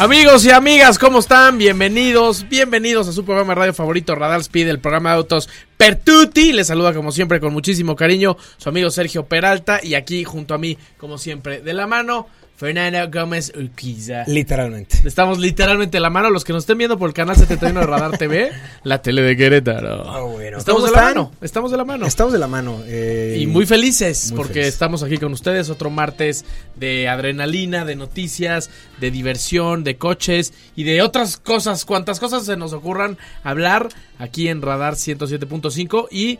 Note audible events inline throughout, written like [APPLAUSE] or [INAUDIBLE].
Amigos y amigas, ¿cómo están? Bienvenidos, bienvenidos a su programa de radio favorito, Radar Speed, el programa de autos Pertuti. Les saluda como siempre con muchísimo cariño su amigo Sergio Peralta y aquí junto a mí, como siempre, de la mano, Fernando Gómez Urquiza. Literalmente. Estamos literalmente de la mano. Los que nos estén viendo por el canal 71 de Radar TV, [LAUGHS] la tele de Querétaro. Ah, bueno. Estamos de ¿Cómo la mano, estamos de la mano. Estamos de la mano. eh, Y muy felices muy porque feliz. estamos aquí con ustedes otro martes de adrenalina, de noticias, de diversión, de coches y de otras cosas, cuantas cosas se nos ocurran hablar aquí en Radar 107.5 y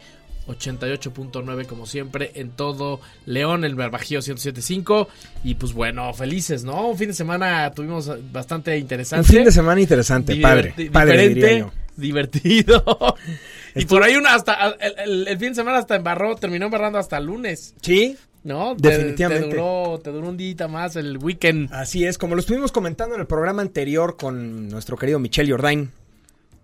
88.9 como siempre en todo León, el Barbajío 107.5 y pues bueno, felices, ¿no? Un fin de semana tuvimos bastante Un interesante. fin de semana interesante, padre. Padre, diría diferente, yo. divertido. [LAUGHS] y Estuvo- por ahí uno hasta el, el- el fin de semana hasta embarró, terminó embarrando hasta el lunes, Sí, ¿no? Te- Definitivamente. Te, duró, te duró un día más el weekend. así es. Como lo estuvimos comentando en el programa anterior con nuestro querido Michelle Jordain,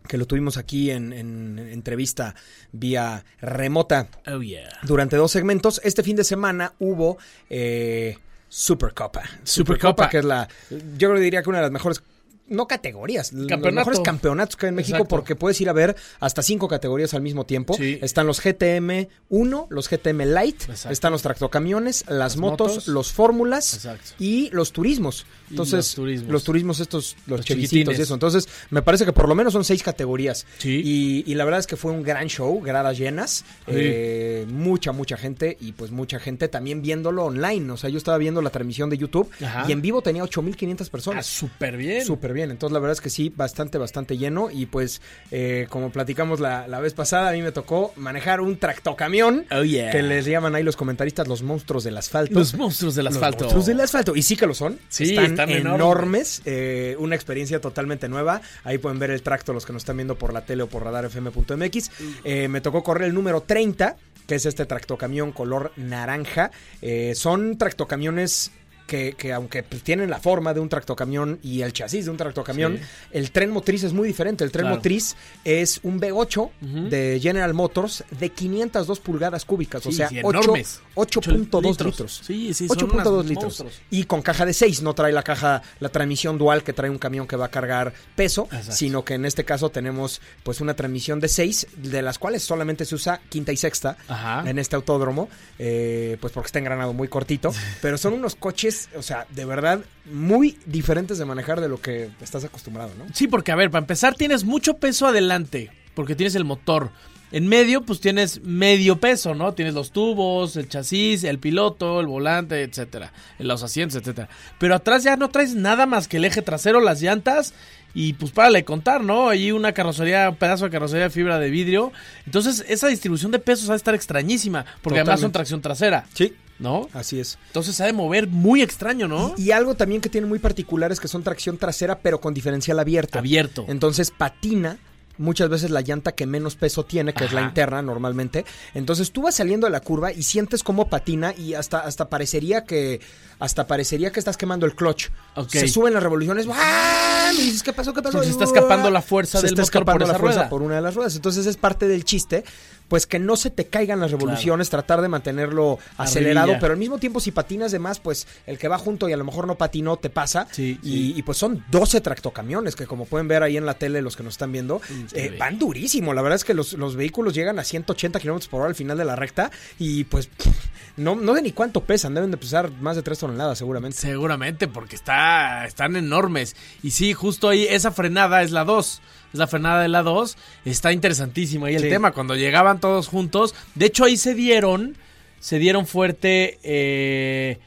que lo tuvimos aquí en, en entrevista vía remota Oh yeah. durante dos segmentos. Este fin de semana hubo eh, Supercopa. Supercopa. que es la, yo creo diría que una de las mejores, no categorías, los mejores campeonatos que hay en México Exacto. porque puedes ir a ver hasta cinco categorías al mismo tiempo. Sí. Están los GTM 1, los GTM Light, Exacto. están los tractocamiones, las, Las motos, motos. los fórmulas y los turismos. Entonces, los turismos. los turismos estos, los, chiquitines. y eso. Entonces, me parece que por lo menos son seis categorías. Sí. Y, y la verdad es que fue un gran show, gradas llenas, eh, mucha, mucha gente y pues mucha gente también viéndolo online. O sea, yo estaba viendo la transmisión de YouTube Ajá. y en vivo tenía 8500 Ah, personas. súper bien. Súper bien, entonces la verdad es que sí, bastante, bastante lleno y pues eh, como platicamos la, la vez pasada, a mí me tocó manejar un tractocamión Oh yeah. que les llaman ahí los comentaristas los monstruos del asfalto. Los monstruos del Los asfalto. monstruos del asfalto. Y sí que lo son. Sí, están, están enormes. enormes. eh, una experiencia totalmente nueva. Ahí pueden ver el tracto los que nos están viendo por la tele o por radarfm.mx. Eh, me tocó correr el número 30, que es este tractocamión color naranja. Eh, son tractocamiones. Que, que aunque pues, tienen la forma de un tractocamión y el chasis de un tractocamión, Sí. el tren motriz es muy diferente. El tren Claro. motriz es un V8 Ujú. de General Motors de 502 pulgadas cúbicas, o Sí, sea, sí, 8 enormes. 8.2 litros. Sí, sí, son 8.2 unos litros. monstruos. Y con caja de 6, no trae la caja, la transmisión dual que trae un camión que va a cargar peso, Exacto. sino que en este caso tenemos pues una transmisión de 6, de las cuales solamente se usa quinta y sexta Ajá. en este autódromo, eh, pues porque está engranado muy cortito, [LAUGHS] pero son unos coches, o sea, de verdad, muy diferentes de manejar de lo que estás acostumbrado, ¿no? Sí, porque a ver, para empezar tienes mucho peso adelante, porque tienes el motor. En medio, pues tienes medio peso, ¿no? Tienes los tubos, el chasis, el piloto, el volante, etcétera, los asientos, etcétera. Pero atrás ya no traes nada más que el eje trasero, las llantas y pues párale contar, ¿no? Ahí una carrocería, un pedazo de carrocería de fibra de vidrio. Entonces, esa distribución de pesos va a estar extrañísima, porque además son tracción trasera, Sí, ¿no? así es. Entonces se ha de mover muy extraño, ¿no? Y, y algo también que tiene muy particular es que son tracción trasera, pero con diferencial abierto. Abierto. Entonces patina muchas veces la llanta que menos peso tiene, que es la interna normalmente. Entonces tú vas saliendo de la curva y sientes cómo patina y hasta, hasta parecería que hasta parecería que estás quemando el clutch. Se suben las revoluciones. ¡ah! Y dices, ¿qué pasó? ¿Qué pasó? Se está escapando la fuerza se del está motor por escapando esa la fuerza rueda. por una de las ruedas. Entonces es parte del chiste, pues que no se te caigan las revoluciones, tratar de mantenerlo acelerado, pero al mismo tiempo si patinas de más, pues el que va junto y a lo mejor no patinó te pasa. Sí, y, sí. y, pues son 12 tractocamiones que como pueden ver ahí en la tele los que nos están viendo, eh, van durísimo. La verdad es que los, los vehículos llegan a 180 kilómetros por hora al final de la recta y pues pff, no, no sé ni cuánto pesan, deben de pesar más de 3 toneladas seguramente. Seguramente, porque está, están enormes. Y sí, justo ahí, esa frenada es la 2. Es la frenada de la 2. Está interesantísimo ahí el Sí. tema. Cuando llegaban todos juntos. De hecho, ahí se dieron. Se dieron fuerte. eh,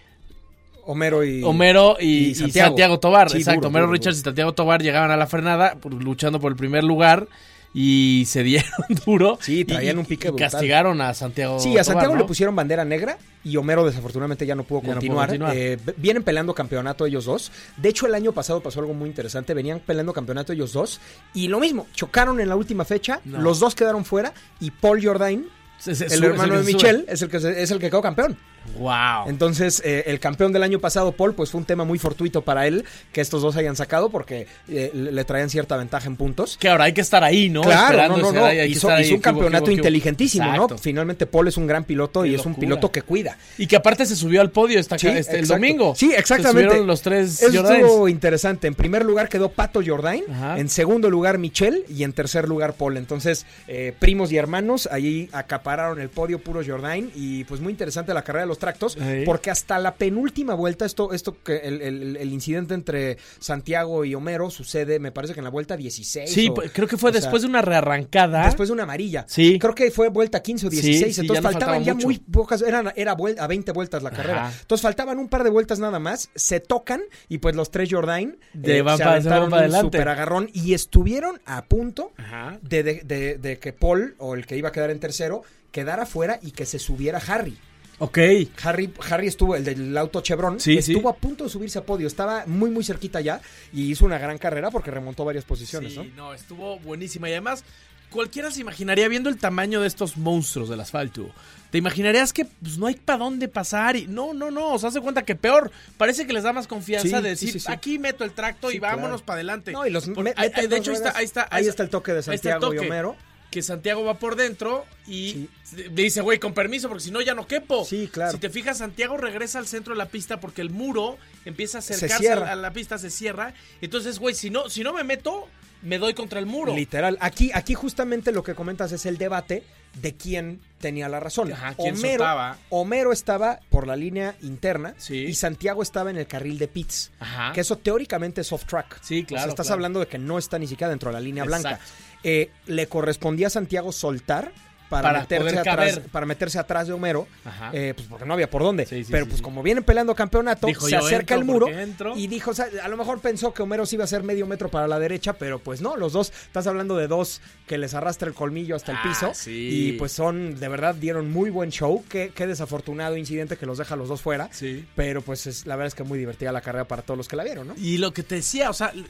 Homero y Homero y, y y Santiago. Tobar. Sí, Exacto. duro, Homero duro, Richards duro. y Santiago Tobar llegaban a la frenada por- luchando por el primer lugar. y se dieron [LAUGHS] duro. Sí, traían y- un pique y brutal. castigaron a Santiago. Sí, a Santiago Tobar, le pusieron bandera negra y Homero desafortunadamente ya no pudo Ya no pudo continuar. Eh, vienen peleando campeonato ellos dos. De hecho, el año pasado pasó algo muy interesante. Venían peleando campeonato ellos dos y lo mismo, chocaron en la última fecha. No. Los dos quedaron fuera y Paul Jordain, el sube- hermano de. Michelle, es el que es el que quedó campeón. Wow. Entonces, eh, el campeón del año pasado, Paul, pues fue un tema muy fortuito para él que estos dos hayan sacado porque eh, le traían cierta ventaja en puntos. Que ahora hay que estar ahí, ¿no? Claro, no, no, no. Hizo, ahí, un campeonato inteligentísimo, Exacto. ¿no? Finalmente Paul es un gran piloto Qué y es un piloto que cuida. Y que aparte se subió al podio esta, Sí, este, el domingo. Sí, exactamente. los tres Eso estuvo interesante. En primer lugar quedó Pato Jordain, Ajá. en segundo lugar Michelle y en tercer lugar Paul. Entonces, eh, primos y hermanos, ahí acapararon el podio puro Jordain y pues muy interesante la carrera los tractos Ahí. porque hasta la penúltima vuelta, esto, esto que el, el- el incidente entre Santiago y Homero sucede, me parece que en la vuelta 16. Sí, o- pues, creo que fue sea, después de una rearrancada. Después de una amarilla. Sí. Creo que fue vuelta 15 o 16. sí, entonces ya faltaban faltaba ya mucho. muy pocas. Eran, era a 20 vueltas la carrera. Ajá. Entonces faltaban un par de vueltas nada más. Se tocan y pues los tres Jordain De van se pa- se aventaron van pa un adelante. super agarrón y estuvieron a punto Ajá. de, de- de- de que Paul, o el que iba a quedar en tercero, quedara fuera y que se subiera Harry. Ok. Harry, Harry estuvo, el del auto Chevron, Sí, estuvo sí. a punto de subirse a podio. Estaba muy, muy cerquita ya y hizo una gran carrera porque remontó varias posiciones, Sí, ¿no? no, estuvo buenísima. Y además, cualquiera se imaginaría, viendo el tamaño de estos monstruos del asfalto, te imaginarías que pues, no hay para dónde pasar. y No, no, no. O sea, hace cuenta que peor. Parece que les da más confianza Sí, de decir, sí, sí. aquí meto el tracto y vámonos claro. para adelante. No, y los Por- de hecho, ahí está, ahí está. Ahí está el toque de Santiago y. Homero. Que Santiago va por dentro y le dice, güey, con permiso, porque si no ya no quepo. Sí, claro. Si te fijas, Santiago regresa al centro de la pista porque el muro empieza a Se acercarse a la pista, se cierra. Entonces, güey, si no, si no me meto, me doy contra el muro. Literal. Aquí, aquí justamente lo que comentas es el debate de quién tenía la razón. Ajá, quién Homero, soltaba. Homero estaba por la línea interna Sí. y Santiago estaba en el carril de pits. Ajá. Que eso teóricamente es off track. Sí, O sea, claro, estás claro. hablando de que no está ni siquiera dentro de la línea blanca. Eh, le correspondía a Santiago soltar para, Para meterse atrás, para meterse atrás de Homero, eh, pues porque no había por dónde. Sí, sí, Pero pues como vienen peleando campeonato, Dijo, se "Yo acerca el muro porque entro". y dijo, o sea, a lo mejor pensó que Homero sí iba a ser medio metro para la derecha, pero pues no, los dos, estás hablando de dos que les arrastra el colmillo hasta el Ah, piso sí. y pues son, de verdad, dieron muy buen show. Qué, qué desafortunado incidente que los deja los dos fuera. Sí. Pero pues es, la verdad es que muy divertida la carrera para todos los que la vieron, ¿no? Y lo que te decía, o sea, eh,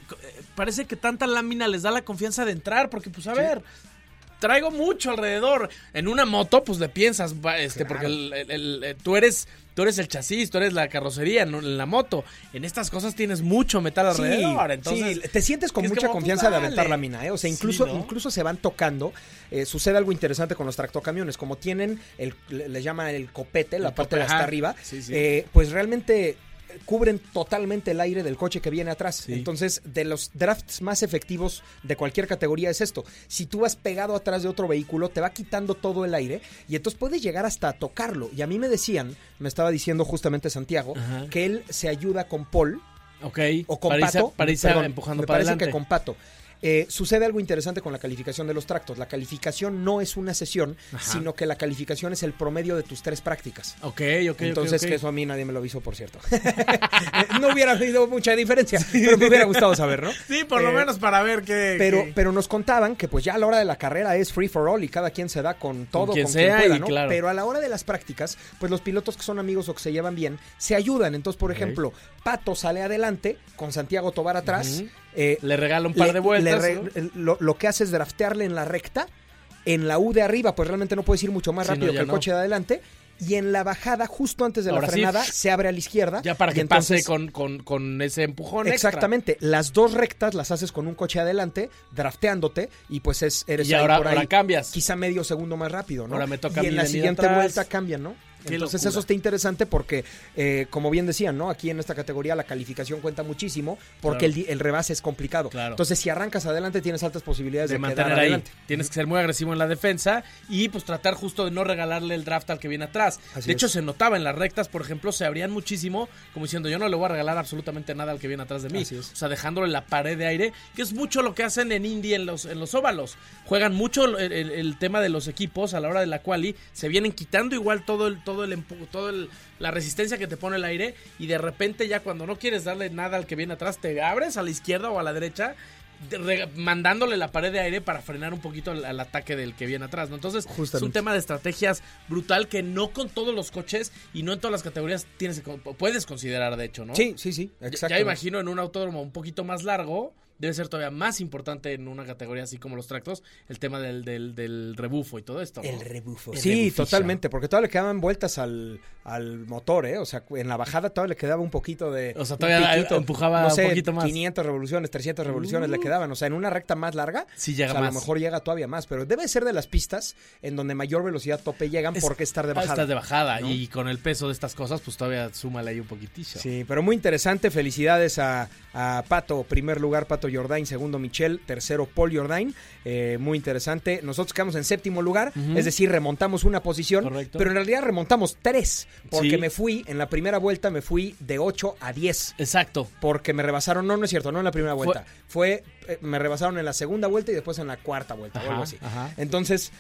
parece que tanta lámina les da la confianza de entrar, porque pues a ver, traigo mucho alrededor. En una moto, pues le piensas, este, Claro. porque el- el- el- eh, tú eres tú eres el chasis, tú eres la carrocería en la moto. En estas cosas tienes mucho metal alrededor, entonces sí, te sientes con mucha como, confianza pues, de aventar la mina, ¿eh? O sea, Sí, incluso, ¿no? incluso se van tocando. eh, sucede algo interesante con los tractocamiones. Como tienen, el, le, le llaman el copete, la El parte de hasta arriba, Sí, sí. eh, pues realmente cubren totalmente el aire del coche que viene atrás. Sí. Entonces, de los drafts más efectivos de cualquier categoría es esto. Si tú vas pegado atrás de otro vehículo, te va quitando todo el aire y entonces puedes llegar hasta a tocarlo. Y a mí me decían, me estaba diciendo justamente Santiago, Ajá. que él se ayuda con Paul Ok. o con para irse- Pato. para irse perdón, empujando me para parece adelante. que con Pato. Eh, sucede algo interesante con la calificación de los tractos. La calificación no es una sesión, Ajá. sino que la calificación es el promedio de tus tres prácticas. Ok, ok, Entonces, que eso a mí nadie me lo avisó, por cierto. [LAUGHS] no hubiera habido mucha diferencia, pero me hubiera gustado saber, ¿no? [LAUGHS] Sí, por lo Eh, menos para ver qué. Pero, qué- pero nos contaban que pues ya a la hora de la carrera es free for all y cada quien se da con todo, con quien quien, sea pueda, y ¿no? claro. Pero a la hora de las prácticas, pues los pilotos que son amigos o que se llevan bien, se ayudan. Entonces, por ejemplo, Pato sale adelante con Santiago Tobar atrás. Ujú. Eh, le regala un par le- de vueltas. lo, lo que hace es draftearle en la recta. En la U de arriba, pues realmente no puedes ir mucho más no, rápido que el no. coche de adelante. Y en la bajada, justo antes de Ahora la sí. frenada, se abre a la izquierda. Ya para que entonces- pase con, con, con ese empujón extra. Exactamente. Las dos rectas las haces con un coche adelante, drafteándote, y pues es, eres Y ahí ahora, por ahí ahora cambias. quizá medio segundo más rápido, ¿no? Ahora me toca y en la siguiente atrás. vuelta cambian, ¿no? Qué Entonces locura. eso está interesante porque, eh, como bien decían, ¿no? Aquí en esta categoría la calificación cuenta muchísimo porque Claro. el, rebase es complicado. Claro. Entonces si arrancas adelante tienes altas posibilidades de, mantener ahí. adelante. Tienes que ser muy agresivo en la defensa y pues tratar justo de no regalarle el draft al que viene atrás. Así de hecho, es. se notaba en las rectas, por ejemplo, se abrían muchísimo, como diciendo, yo no le voy a regalar absolutamente nada al que viene atrás de mí. O sea, dejándole la pared de aire, que es mucho lo que hacen en Indy en los, en los óvalos. Juegan mucho el, el- el tema de los equipos a la hora de la quali, se vienen quitando igual todo el, todo el todo el- la resistencia que te pone el aire, y de repente ya cuando no quieres darle nada al que viene atrás, te abres a la izquierda o a la derecha de- re- mandándole la pared de aire para frenar un poquito al, al ataque del que viene atrás, ¿no? Entonces, es un tema de estrategias brutal que no con todos los coches y no en todas las categorías tienes puedes considerar, de hecho, ¿no? Sí, sí, sí, Ya- exacto. Ya imagino en un autódromo un poquito más largo, debe ser todavía más importante en una categoría así como los tractos, el tema del, del, del rebufo y todo esto. ¿no? rebufo. El Sí, totalmente, porque todavía le quedaban vueltas al, al motor, ¿eh? O sea, en la bajada todavía le quedaba un poquito de... O sea, un todavía piquito, empujaba no un sé, poquito más. 500 revoluciones, 300 revoluciones le Uh. quedaban. O sea, en una recta más larga, Sí llega o sea, a más. lo mejor llega todavía más, pero debe ser de las pistas en donde mayor velocidad tope llegan Es- porque estar de Ah, bajada. estás de bajada ¿no? y con el peso de estas cosas, pues todavía súmale ahí un poquitillo. Sí, pero muy interesante. Felicidades a, a Pato, primer lugar Pato Jordain, segundo Michel, tercero Paul Jordain. Eh, muy interesante. Nosotros quedamos en séptimo lugar, es decir, remontamos una posición, Correcto. pero en realidad remontamos tres, porque Sí. me fui, en la primera vuelta me fui de 8 a 10. Exacto. Porque me rebasaron, no, no es cierto, no en la primera vuelta. Fue, eh, me rebasaron en la segunda vuelta y después en la cuarta vuelta o algo así. ajá. Entonces,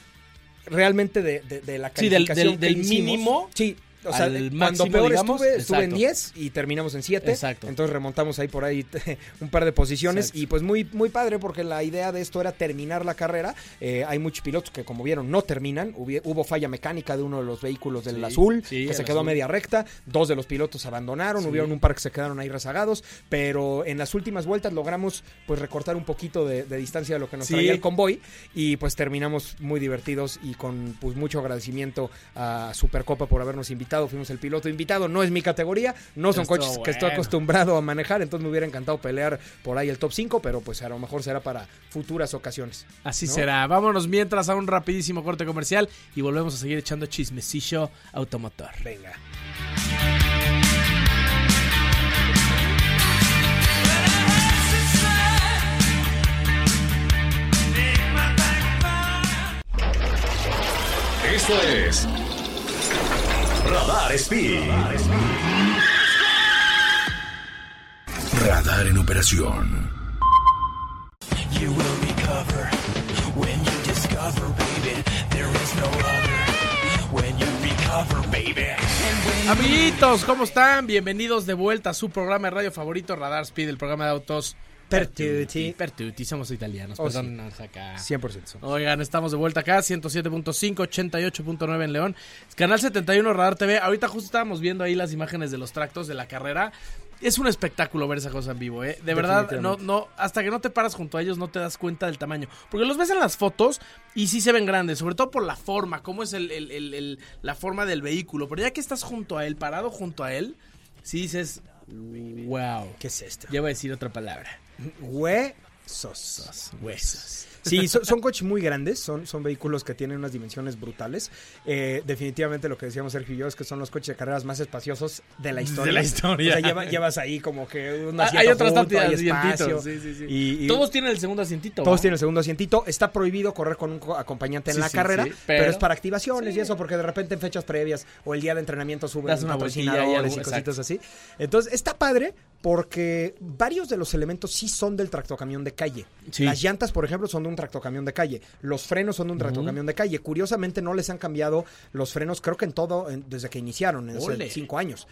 realmente de, de- de la Sí, del- calificación del- del que hicimos- mínimo Sí. O sea, al cuando máximo, peor digamos, estuve, estuve en exacto. 10 y terminamos en 7. Exacto. Entonces remontamos ahí por ahí [LAUGHS] un par de posiciones Exacto. y pues muy, muy padre porque la idea de esto era terminar la carrera. Eh, hay muchos pilotos que como vieron no terminan. Hubo falla mecánica de uno de los vehículos del Sí, azul sí, que se quedó a media recta. Dos de los pilotos abandonaron. Sí. Hubieron un par que se quedaron ahí rezagados. Pero en las últimas vueltas logramos pues recortar un poquito de, de distancia de lo que nos traía el convoy y pues terminamos muy divertidos y con pues mucho agradecimiento a Supercopa por habernos invitado. Fuimos el piloto invitado. No es mi categoría, no son coches que estoy acostumbrado a manejar, entonces me hubiera encantado pelear por ahí el top 5, pero pues a lo mejor será para futuras ocasiones. Así ¿no? será. Vámonos mientras a un rapidísimo corte comercial y volvemos a seguir echando chismecillo automotor. Venga. Esto es Radar Speed. Radar en operación. You will recover when you discover, baby, there is no other. When you recover, baby. Amiguitos, ¿cómo están? Bienvenidos de vuelta a su programa de radio favorito, Radar Speed, el programa de autos. Pertuti. Pertuti, somos italianos, Oh, sí. perdón, acá. 100% son. Oigan, estamos de vuelta acá, 107.5, 88.9 en León. Canal 71 Radar TV. Ahorita justo estábamos viendo ahí las imágenes de los tractos de la carrera. Es un espectáculo ver esa cosa en vivo, ¿eh? De verdad, no, no, hasta que no te paras junto a ellos no te das cuenta del tamaño. Porque los ves en las fotos y sí se ven grandes, sobre todo por la forma, cómo es el, el- el- el- la forma del vehículo. Pero ya que estás junto a él, parado junto a él, sí dices, wow. ¿Qué es esto? Ya voy a decir otra palabra. Huesos. Huesos. Sí, son, son coches muy grandes, son, son vehículos que tienen unas dimensiones brutales. Eh, definitivamente lo que decíamos Sergio y yo es que son los coches de carreras más espaciosos de la historia. De la historia. O sea, lleva- llevas ahí como que un asiento hay otras junto, hay espacio. sí, sí, sí. Y- y- Todos tienen el segundo asientito. Todos tienen el segundo asientito. Está prohibido correr con un co- acompañante en la carrera, pero, pero- es para activaciones y eso, porque de repente en fechas previas o el día de entrenamiento suben una y patrocinadores y, cositas así. Entonces, está padre porque varios de los elementos sí son del tractocamión de calle. Las llantas, por ejemplo, son de un tractocamión de calle. Los frenos son de un tractocamión de calle. Curiosamente, no les han cambiado los frenos, creo que en todo, en- desde que iniciaron, en hace cinco años.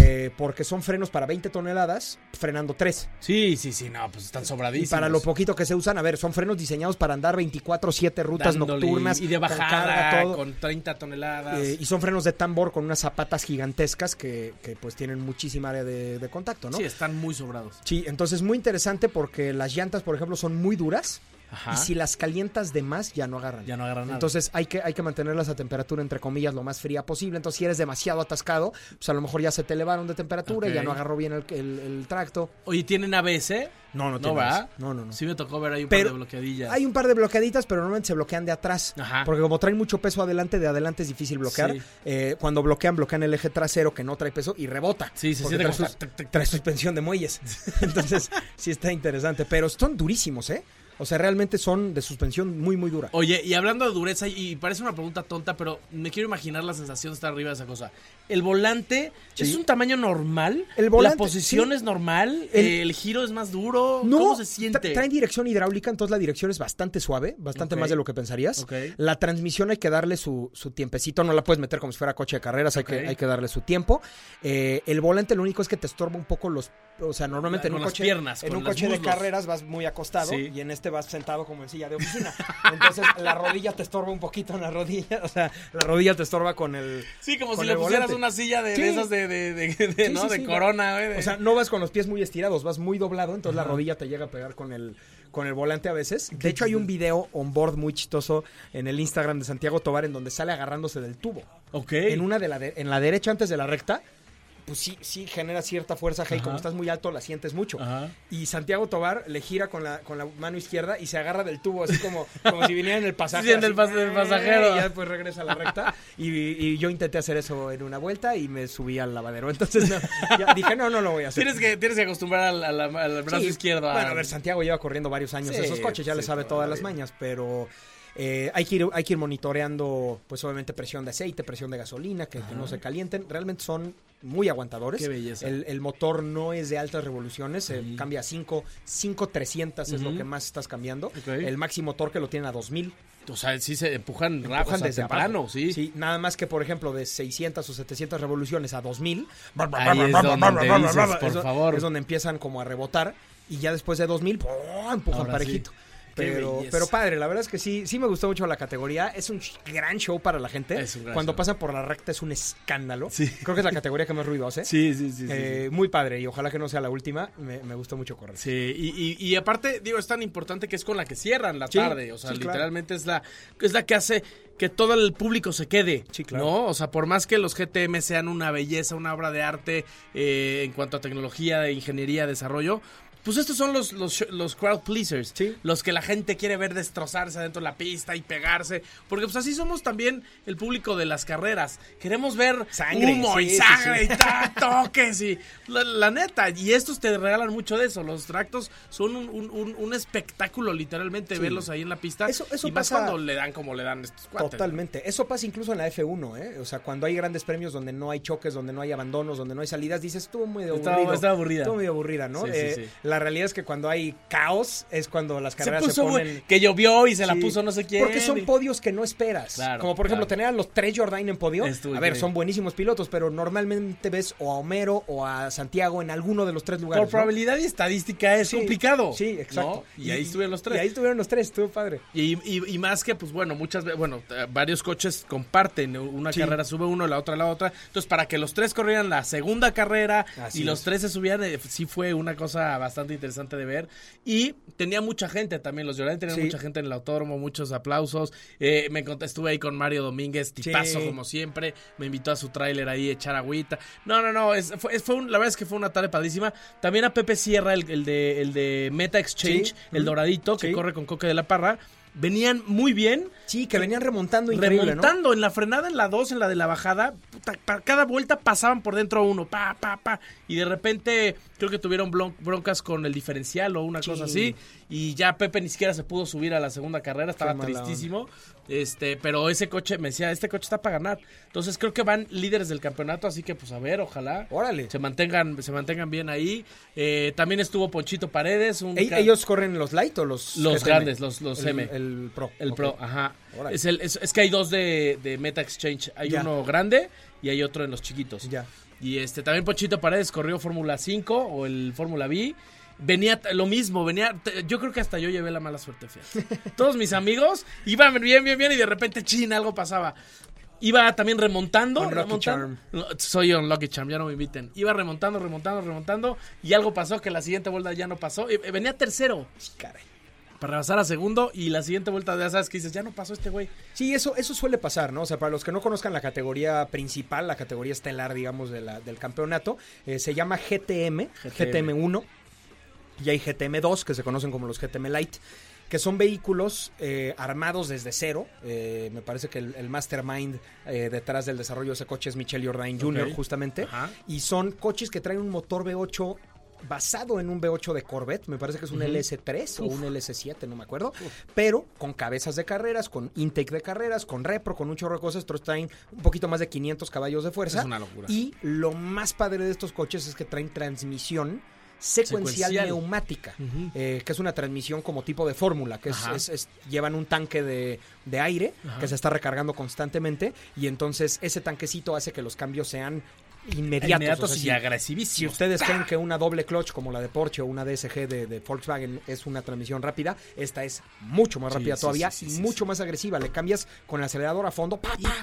Eh, porque son frenos para 20 toneladas, frenando 3. Sí, sí, sí, no, pues están Y sobradísimos. para lo poquito que se usan, a ver, son frenos diseñados para andar 24-7 rutas Dándole nocturnas. Y de con bajada, todo. con 30 toneladas. Eh, y son frenos de tambor con unas zapatas gigantescas que, que, pues tienen muchísima área de, de contacto, ¿no? Sí, están muy sobrados. Sí, entonces muy interesante porque las llantas, por ejemplo, son muy duras Ajá. y si las calientas de más ya no agarran. Ya no agarran nada. Entonces hay que, hay que mantenerlas a temperatura, entre comillas, lo más fría posible. Entonces si eres demasiado atascado, pues a lo mejor ya se te elevaron de temperatura y ya no agarró bien el, el- el tracto. Oye, ¿tienen ABS? No, no No, tiene eso. No, no, no. Sí me tocó ver ahí un Pero par de bloqueadillas. Hay un par de bloqueaditas, pero normalmente se bloquean de atrás. Ajá. Porque como traen mucho peso adelante, de adelante es difícil bloquear. Sí. Eh, cuando bloquean, bloquean el eje trasero que no trae peso y rebota. Sí, se siente como sus- trae suspensión de muelles. [LAUGHS] Entonces, sí está interesante. Pero son durísimos, ¿eh? O sea, realmente son de suspensión muy, muy dura. Oye, y hablando de dureza, y parece una pregunta tonta, pero me quiero imaginar la sensación de estar arriba de esa cosa. ¿El volante Sí. es un tamaño normal? El volante, ¿La posición sí. es normal? El- ¿El, giro es más duro? No, ¿Cómo se siente? tra- traen dirección hidráulica, entonces la dirección es bastante suave, bastante más de lo que pensarías. La transmisión hay que darle su, su tiempecito, no la puedes meter como si fuera coche de carreras, hay, que, hay que darle su tiempo. Eh, el volante lo único es que te estorba un poco los, o sea, normalmente en un coche, piernas, en un coche de carreras vas muy acostado Sí. y en este vas sentado como en silla de oficina. Entonces la rodilla te estorba un poquito en la rodilla, o sea, la rodilla te estorba con el Sí, como si le pusieras volante. Una silla de, Sí. de esas de, de, de, de- Sí, ¿no? sí, de corona, güey. de- O sea, no vas con los pies muy estirados, vas muy doblado, entonces la rodilla te llega a pegar con el, con el volante a veces. De hecho, hay un video on board muy chistoso en el Instagram de Santiago Tobar en donde sale agarrándose del tubo. ok. En una de la en la derecha antes de la recta, pues sí, sí genera cierta fuerza, hey, como estás muy alto la sientes mucho. Ajá. Y Santiago Tobar le gira con la, con la mano izquierda y se agarra del tubo, así como, como si viniera en el pasaje. [LAUGHS] Sí, en el pas- del pasajero. Y ya después regresa a la recta. Y, y yo intenté hacer eso en una vuelta y me subí al lavadero. Entonces no, ya dije, no, no lo voy a hacer. Tienes que, tienes que acostumbrar al, al- al brazo Sí, izquierdo. a- Bueno, a ver, Santiago lleva corriendo varios años Sí, esos coches, ya le sabe todas las mañas, pero eh, hay, que ir, hay que ir monitoreando, pues obviamente presión de aceite, presión de gasolina, que, que no se calienten. Realmente son muy aguantadores. Qué belleza. El, el motor no es de altas revoluciones, se cambia a 5, 5300 es lo que más estás cambiando. El máximo torque lo tienen a 2000. O sea, sí se empujan, rápido, Empujan o sea, desde temprano, abajo. sí. nada más que, por ejemplo, de 600 o 700 revoluciones a 2000. Ahí es donde dices, por es favor. Es donde empiezan como a rebotar y ya después de 2000 ¡pum! empujan Ahora parejito. sí. Pero, pero padre, la verdad es que sí, sí me gustó mucho la categoría. Es un gran show para la gente. Es un gran Cuando show. pasan por la recta es un escándalo. Sí. Creo que es la categoría que más ruido hace. Sí, sí, sí. sí, Eh, Muy padre y ojalá que no sea la última. Me, me gustó mucho correr. Sí, y, y- y aparte, digo, es tan importante que es con la que cierran la Sí, tarde. O sea, sí, claro. literalmente es la es la que hace que todo el público se quede. Sí, claro. ¿No? O sea, por más que los GTM sean una belleza, una obra de arte eh, en cuanto a tecnología, ingeniería, desarrollo. Pues estos son los, los, los crowd pleasers. Sí. Los que la gente quiere ver destrozarse adentro de la pista y pegarse. Porque pues así somos también el público de las carreras. Queremos ver Sangre, humo y sí, sangre sí. y ta- toques y la, la neta. Y estos te regalan mucho de eso. Los tractos son un, un- un- un espectáculo, literalmente, verlos ahí en la pista. Eso- eso y más pasa- cuando le dan como le dan estos cuates. Totalmente. Eso pasa incluso en la F1, ¿eh? O sea, cuando hay grandes premios donde no hay choques, donde no hay abandonos, donde no hay salidas, dices, estuvo muy Estaba- aburrido. estaba aburrida. Estuvo muy aburrida, ¿no? Eh, sí. La realidad es que cuando hay caos es cuando las Se carreras puso se, ponen... que llovió y se la puso no sé quién. Porque son podios que no esperas. Claro, Como por ejemplo claro. tener a los tres Jordain en podio. A ver, son buenísimos pilotos, pero normalmente ves o a Homero o a Santiago en alguno de los tres lugares. Por ¿no? probabilidad y estadística es Sí, complicado. Sí, exacto. ¿no? Y, ahí estuvieron los tres. Y ahí estuvieron los tres, estuvo padre. Y, y- y más que, pues bueno, muchas veces, bueno, eh, varios coches comparten, una Sí. carrera sube uno, la otra la otra. Entonces, para que los tres corrieran la segunda carrera Así y los es. tres se subían, eh, sí fue una cosa bastante interesante de ver. Y tenía mucha gente también, los Jordan tenían Sí. mucha gente en el autódromo, muchos aplausos. Eh, me estuve ahí con Mario Domínguez, tipazo Sí. como siempre. Me invitó a su tráiler ahí, a echar agüita. No, no, no, es- fue, es- fue un- la verdad es que fue una tarde padrísima. También a Pepe Sierra, el, el de, el de Meta Exchange, Sí. el doradito, que corre con Coque de la Parra. Venían muy bien, Sí, que venían remontando increíble, remontando en la frenada, en la 2, en la de la bajada, puta, para cada vuelta pasaban por dentro uno, pa, pa, pa, y de repente creo que tuvieron broncas con el diferencial o una Sí. cosa así, y ya Pepe ni siquiera se pudo subir a la segunda carrera, estaba tristísimo, este, pero ese coche, me decía, este coche está para ganar, entonces creo que van líderes del campeonato, así que pues a ver, ojalá. ¿no? Órale. Se mantengan, se mantengan bien ahí. Eh, también estuvo Ponchito Paredes. Un ¿E- ¿Ellos corren los light o los Los grandes, los- los el, M. El pro. El. Pro, ajá. Es, el, es, es que hay dos de, de Meta Exchange. Hay Ya. uno grande y hay otro en los chiquitos. Ya. Y este también Pochito Paredes corrió Fórmula 5 o el Fórmula B. Venía lo mismo, venía. Yo creo que hasta yo llevé la mala suerte, fíjate. [LAUGHS] Todos mis amigos iban bien, bien, bien y de repente, chin, algo pasaba. Iba también remontando. Unlucky remontando. No, Soy un Lucky Charm, ya no me inviten. Iba remontando, remontando, remontando. Y algo pasó que la siguiente vuelta ya no pasó. Y- y venía tercero caray. Para rebasar a segundo. Y la siguiente vuelta ya sabes que dices, ya no pasó este güey. Sí, eso, eso suele pasar, ¿no? O sea, para los que no conozcan la categoría principal, la categoría estelar, digamos, de la- del campeonato, eh, se llama GTM, GTM. GTM1, y hay GTM2, que se conocen como los GTM Light, que son vehículos eh, armados desde cero. Eh, me parece que el, el mastermind detrás del desarrollo de ese coche es Michel Jordain Jr., justamente. Ajá. Y son coches que traen un motor V8 basado en un V8 de Corvette, me parece que es un Ujú. LS3 o Uf. un LS7, no me acuerdo, pero con cabezas de carreras, con intake de carreras, con repro, con un chorro de cosas, estos traen un poquito más de 500 caballos de fuerza. Es una locura. Y lo más padre de estos coches es que traen transmisión secuencial, Secuencial. neumática, eh, que es una transmisión como tipo de fórmula, que es, Ajá. es- es- llevan un tanque de, de aire Ajá. que se está recargando constantemente y entonces ese tanquecito hace que los cambios sean inmediatos. Inmediatos o sea, y si- agresivísimos. Si ustedes creen que una doble clutch como la de Porsche o una DSG de, de Volkswagen es una transmisión rápida, esta es mucho más Sí, rápida sí, todavía sí, y mucho más agresiva. Le cambias con el acelerador a fondo, pa, pa,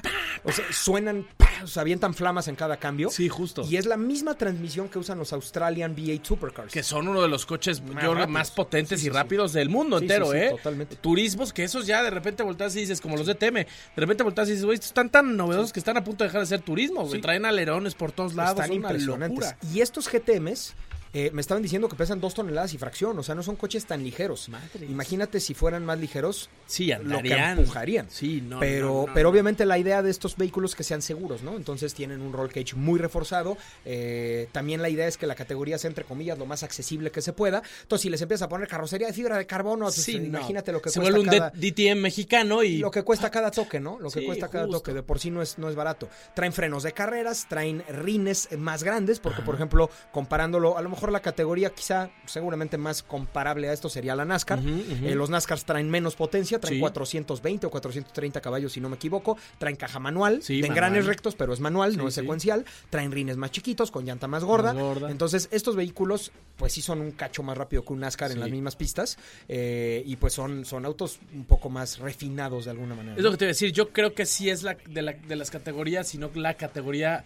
o sea, suenan, pa, o sea, avientan flamas en cada cambio. Sí, justo. Y es la misma transmisión que usan los Australian V8 Supercars. Que son uno de los coches Más yo más potentes y rápidos del mundo entero, ¿eh? totalmente. Turismos que esos ya de repente volteas y dices, como los de TM, de repente volteas y dices, güey, están tan novedosos que están a punto de dejar de ser turismo, güey. Traen alerones por todos lados, Están impresionantes. locura. Y estos GTMs eh, me estaban diciendo que pesan dos toneladas y fracción, o sea, no son coches tan ligeros. Imagínate si fueran más ligeros, Sí, lo que andarían. empujarían. Sí, no, pero, no, no, pero obviamente la idea de estos vehículos que sean seguros, ¿no? Entonces tienen un roll cage muy reforzado. eh, también la idea es que la categoría sea, entre comillas, lo más accesible que se pueda. Entonces, si les empiezas a poner carrocería de fibra de carbono, pues, Sí, no. imagínate lo que Se cuesta vuelve un cada... DTM mexicano y Lo que cuesta cada toque, ¿no? Lo que Sí, cuesta cada justo. toque. De por sí no es, no es barato. Traen frenos de carreras, traen rines más grandes, porque, por ejemplo, comparándolo, a lo mejor la categoría quizá, seguramente más comparable a esto sería la NASCAR. Eh, los NASCARs traen menos potencia, traen Sí. 420 o 430 caballos, si no me equivoco. Traen caja manual, Sí, de engranes rectos, pero es manual, Sí, no es secuencial. Traen rines más chiquitos, con llanta más gorda. Más gorda. Entonces, estos vehículos, pues sí son un cacho más rápido que un NASCAR en las mismas pistas. eh, y pues son, son autos un poco más refinados de alguna manera. Es ¿no? lo que te iba a decir, yo creo que sí es la de, la- de las categorías, sino la categoría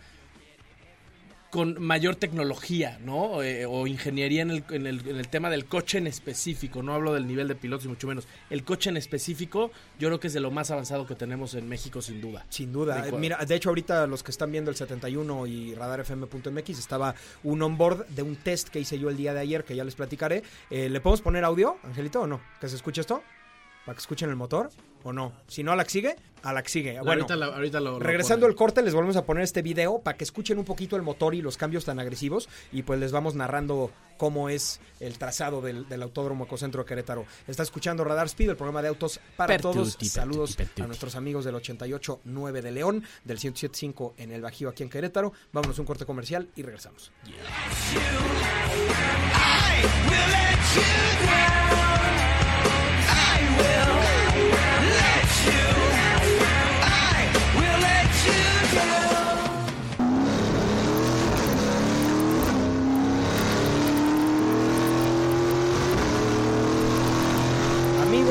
con mayor tecnología, ¿no? Eh, o ingeniería en el, en, el, en el tema del coche en específico. No hablo del nivel de pilotos y mucho menos. El coche en específico, yo creo que es de lo más avanzado que tenemos en México, sin duda. Sin duda. De Eh. Mira, de hecho, ahorita los que están viendo el 71 y radarfm.mx estaba un onboard de un test que hice yo el día de ayer, que ya les platicaré. Eh, ¿Le podemos poner audio, Angelito, o no? ¿Que se escuche esto? ¿Para que escuchen el motor? ¿O no? Si no, a la que sigue, a la que sigue. Bueno, ahorita, la- ahorita lo, lo regresando al corte, les volvemos a poner este video para que escuchen un poquito el motor y los cambios tan agresivos. Y pues les vamos narrando cómo es el trazado del, del Autódromo Ecocentro de Querétaro. Está escuchando Radar Speed, el programa de autos para Pertuti, todos. pertuti, Saludos pertuti. a nuestros amigos del 88.9 de León, del 107.5 en el Bajío aquí en Querétaro. Vámonos a un corte comercial y regresamos.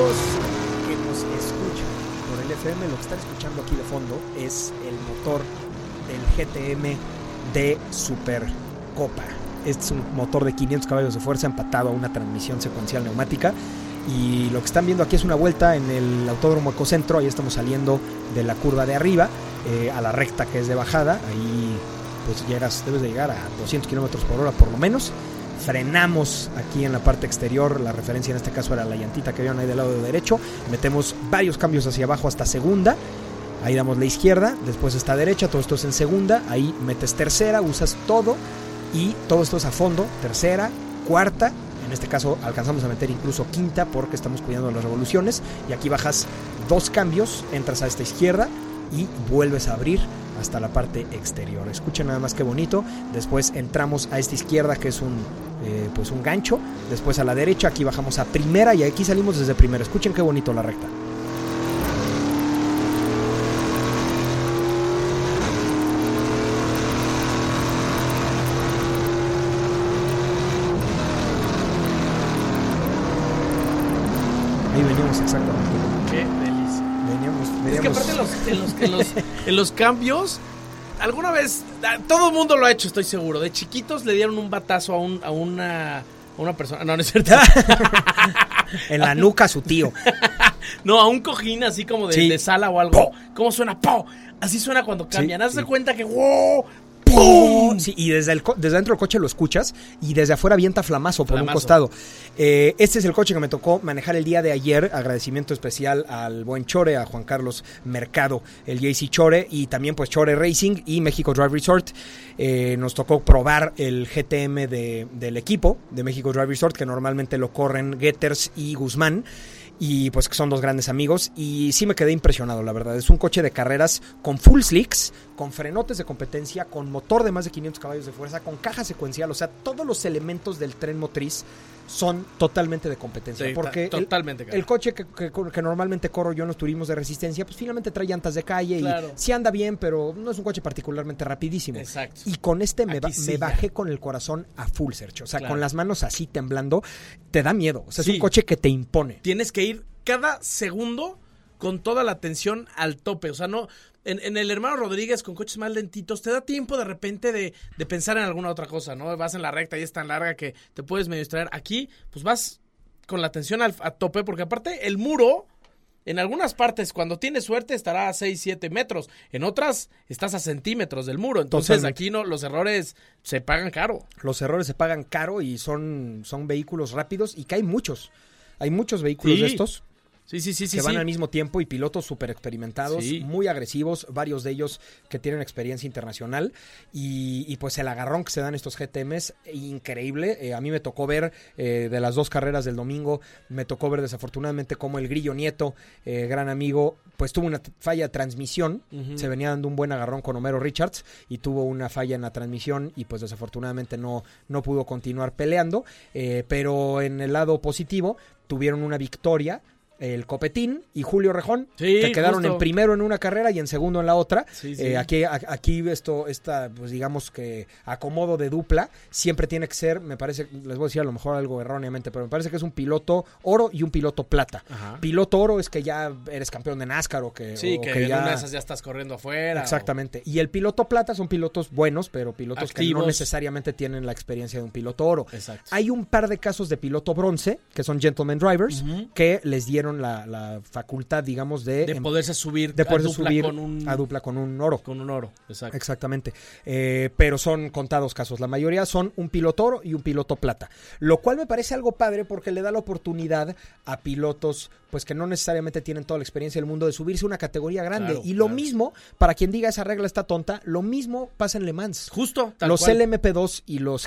Que nos escuchan por el FM, lo que están escuchando aquí de fondo es el motor del GTM de Super Copa. Este es un motor de 500 caballos de fuerza empatado a una transmisión secuencial neumática. Y lo que están viendo aquí es una vuelta en el Autódromo Ecocentro. Ahí estamos saliendo de la curva de arriba eh, a la recta que es de bajada. Ahí pues llegas, debes de llegar a 200 kilómetros por hora por lo menos. Frenamos aquí en la parte exterior. La referencia en este caso era la llantita que vieron ahí del lado derecho. Metemos varios cambios hacia abajo hasta segunda. Ahí damos la izquierda, después está derecha, todo esto es en segunda, ahí metes tercera, usas todo y todo esto es a fondo, tercera, cuarta, en este caso alcanzamos a meter incluso quinta porque estamos cuidando las revoluciones y aquí bajas dos cambios, entras a esta izquierda y vuelves a abrir hasta la parte exterior. Escuchen nada más que bonito. Después entramos a esta izquierda que es un eh, pues un gancho. Después a la derecha aquí bajamos a primera y aquí salimos desde primera. Escuchen qué bonito la recta. Ahí veníamos exactamente. Qué delicia. Veníamos, Es que veníamos- aparte en los, en los- en los- cambios, alguna vez, ah, todo el mundo lo ha hecho, estoy seguro. De chiquitos le dieron un batazo a, un, a una, a una persona. No, no es cierto. [LAUGHS] en la nuca a su tío. [LAUGHS] No, a un cojín así como de, Sí. de sala o algo. ¿Cómo suena? ¡Po! Así suena cuando cambian. Haz de sí. cuenta que ¡wow! ¡Pum! Sí, y desde, el desde dentro del coche lo escuchas y desde afuera avienta flamazo por un costado. Eh, este es el coche que me tocó manejar el día de ayer. Agradecimiento especial al buen Chore, a Juan Carlos Mercado, el JC Chore y también pues Chore Racing y México Drive Resort. Eh, nos tocó probar el GTM de- del equipo de México Drive Resort que normalmente lo corren Getters y Guzmán y pues que son dos grandes amigos y sí me quedé impresionado la verdad. Es un coche de carreras con full slicks con frenotes de competencia con motor de más de 500 caballos de fuerza con caja secuencial o sea todos los elementos del tren motriz son totalmente de competencia. Sí, porque el- totalmente, el, coche que, que- que normalmente corro yo en los turismos de resistencia, pues finalmente trae llantas de calle Claro. y sí anda bien, pero no es un coche particularmente rapidísimo. Exacto. Y con este me, Aquí ba- sí me ya. bajé con el corazón a full search. O sea, Claro. con las manos así temblando, te da miedo. O sea, Sí. es un coche que te impone. Tienes que ir cada segundo con toda la atención al tope. O sea, no. En, en el hermano Rodríguez con coches más lentitos, te da tiempo de repente de, de pensar en alguna otra cosa, ¿no? Vas en la recta y es tan larga que te puedes medio distraer. Aquí, pues vas con la atención al, a tope, porque aparte el muro, en algunas partes, cuando tienes suerte, estará a 6, 7 metros. En otras, estás a centímetros del muro. Entonces, Totalmente. aquí no, los errores se pagan caro. Los errores se pagan caro y son, son vehículos rápidos y que hay muchos. Hay muchos vehículos Sí. de estos Sí, sí, sí, sí. que van sí. al mismo tiempo y pilotos súper experimentados, Sí. muy agresivos, varios de ellos que tienen experiencia internacional y, y, pues el agarrón que se dan estos GTMs, increíble. Eh, a mí me tocó ver eh, de las dos carreras del domingo, me tocó ver desafortunadamente como el Grillo Nieto, eh, gran amigo, pues tuvo una falla de transmisión, se venía dando un buen agarrón con Homero Richards y tuvo una falla en la transmisión y pues desafortunadamente no, no pudo continuar peleando, pero en el lado positivo tuvieron una victoria el Copetín y Julio Rejón, Sí, que quedaron justo. en primero en una carrera y en segundo en la otra. Sí, sí. Eh, aquí, a- aquí esto, esta, pues digamos que acomodo de dupla, siempre tiene que ser, me parece, les voy a decir a lo mejor algo erróneamente, pero me parece que es un piloto oro y un piloto plata. Ajá. Piloto oro es que ya eres campeón de NASCAR o que, Sí, o que, que en ya... una de esas ya estás corriendo afuera. o- Exactamente. Y el piloto plata son pilotos buenos, pero pilotos que no necesariamente tienen la experiencia de un piloto oro. Exacto. Hay un par de casos de piloto bronce, que son gentleman drivers, que les dieron la, la facultad, digamos, de, de poderse subir de a dupla subir con un, a dupla con un oro. con un oro. Exacto. Exactamente. Eh, pero son contados casos. La mayoría son un piloto oro y un piloto plata. Lo cual me parece algo padre porque le da la oportunidad a pilotos pues que no necesariamente tienen toda la experiencia del mundo de subirse a una categoría grande. Claro, y lo claro. mismo, para quien diga esa regla está tonta, lo mismo pasa en Le Mans. Justo, tal los cual. LMP2 y los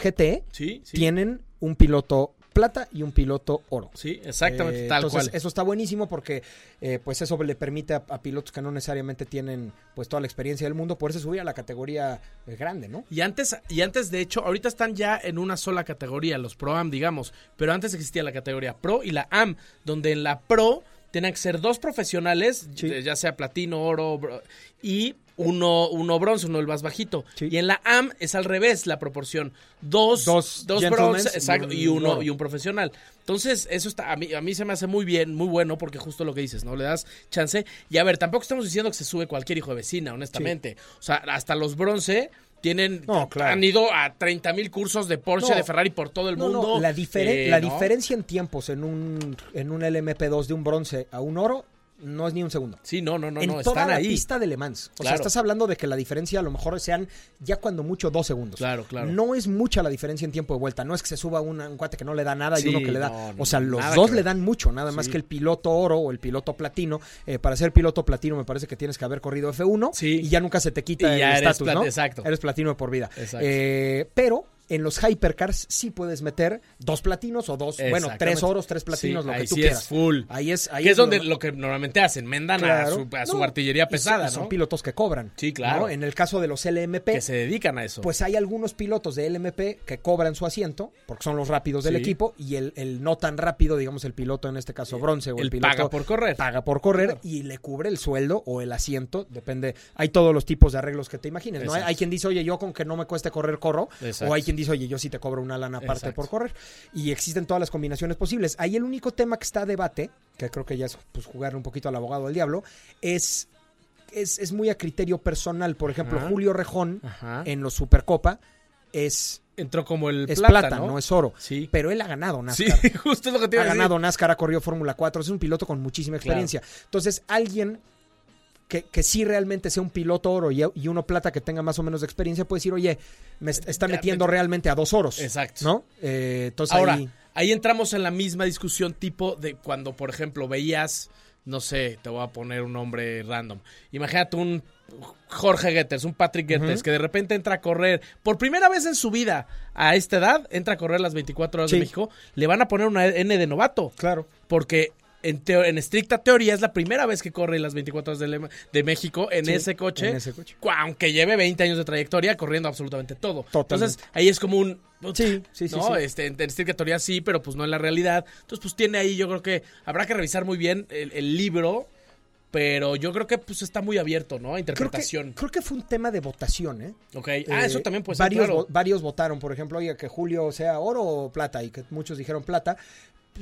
Sí, sí. tienen un piloto plata y un piloto oro. Sí, exactamente, Eh, tal entonces, cual. eso está buenísimo porque eh, pues eso le permite a, a pilotos que no necesariamente tienen pues toda la experiencia del mundo poderse subir a la categoría eh, grande, ¿no? Y antes, y antes, de hecho, ahorita están ya en una sola categoría, los Pro Am, digamos. Pero antes existía la categoría Pro y la Am, donde en la Pro tenían que ser dos profesionales, Sí. ya sea platino, oro, bro- y uno, uno bronce, uno el más bajito. Sí. Y en la AM es al revés la proporción. Dos, Dos dos bronce, y exacto, un y uno y un profesional. Entonces, eso está, a mí, a mí se me hace muy bien, muy bueno, porque justo lo que dices, ¿no? Le das chance. Y a ver, tampoco estamos diciendo que se sube cualquier hijo de vecina, honestamente. O sea, hasta los bronce tienen, No, claro. han ido a 30 mil cursos de Porsche, No. de Ferrari por todo el No, mundo. la, diferen- Eh, la diferencia en tiempos en un, en un LMP2 de un bronce a un oro no es ni un segundo. Sí, no, no, no, en no, toda están la ahí. pista de Le Mans. O sea, estás hablando de que la diferencia a lo mejor sean ya cuando mucho dos segundos. Claro, claro. No es mucha la diferencia en tiempo de vuelta. No es que se suba una- un cuate que no le da nada y uno que le da. no, o sea, los dos le dan mucho. Nada más que el piloto oro o el piloto platino. Eh, para ser piloto platino me parece que tienes que haber corrido F1 Sí. y ya nunca se te quita Y el estatus, ¿no? exacto. Eres platino de por vida. Exacto. Eh, pero en los hypercars sí puedes meter dos platinos o dos, bueno, tres oros, tres platinos, Sí, lo que ahí tú sí quieras. es full. Ahí es, ahí que es donde lo que normalmente hacen, mendan Claro. a su, a su No, artillería son- pesada, son, pilotos que cobran. Sí, claro. ¿no? En el caso de los LMP, que se dedican a eso. pues hay algunos pilotos de LMP que cobran su asiento, porque son los rápidos del Sí. equipo, y el, el no tan rápido, digamos, el piloto en este caso bronce o el, Él piloto paga por correr. paga por correr y le cubre el sueldo o el asiento, depende. Hay todos los tipos de arreglos que te imagines, ¿no? Hay, hay quien dice, oye, yo con que no me cueste correr, corro. Exacto. O hay quien dice, oye, yo sí te cobro una lana aparte Exacto. por correr. Y existen todas las combinaciones posibles. Ahí el único tema que está a debate, que creo que ya es pues, jugarle un poquito al abogado del diablo, es, es, es muy a criterio personal. Por ejemplo, Ajá. Julio Rejón Ajá. en los Supercopa es, Entró como el es plata, plata, ¿no? ¿no? es oro. Sí. Pero él ha ganado Sí, NASCAR. [LAUGHS] justo es lo que te iba ha a decir. ganado NASCAR, ha corrido Fórmula 4, es un piloto con muchísima experiencia. Entonces, alguien que, que sí realmente sea un piloto oro y, y uno plata que tenga más o menos de experiencia puede decir, oye, me est- está metiendo me- realmente a dos oros. Exacto. ¿No? Eh, entonces Ahora, ahí- ahí entramos en la misma discusión tipo de cuando, por ejemplo, veías, no sé, te voy a poner un nombre random. Imagínate un Jorge Getters, un Patrick Getters, que de repente entra a correr, por primera vez en su vida, a esta edad, entra a correr las 24 horas Sí. de México, le van a poner una N de novato. Claro. Porque en, estricta teoría es la primera vez que corre las 24 horas de, de México en Sí, ese coche. en ese coche. Aunque lleve 20 años de trayectoria corriendo absolutamente todo. Totalmente. Entonces ahí es como un... Sí, sí, sí, ¿no? sí. Este, en, en estricta teoría sí, pero pues no en la realidad. Entonces pues tiene ahí, yo creo que habrá que revisar muy bien el, el libro. Pero yo creo que pues está muy abierto, ¿no? A Creo que, interpretación. creo que fue un tema de votación, ¿eh? Ok. Ah, Eh, eso también puede ser, varios, claro. vo- varios votaron, por ejemplo, oye, que Julio sea oro o plata, y que muchos dijeron plata.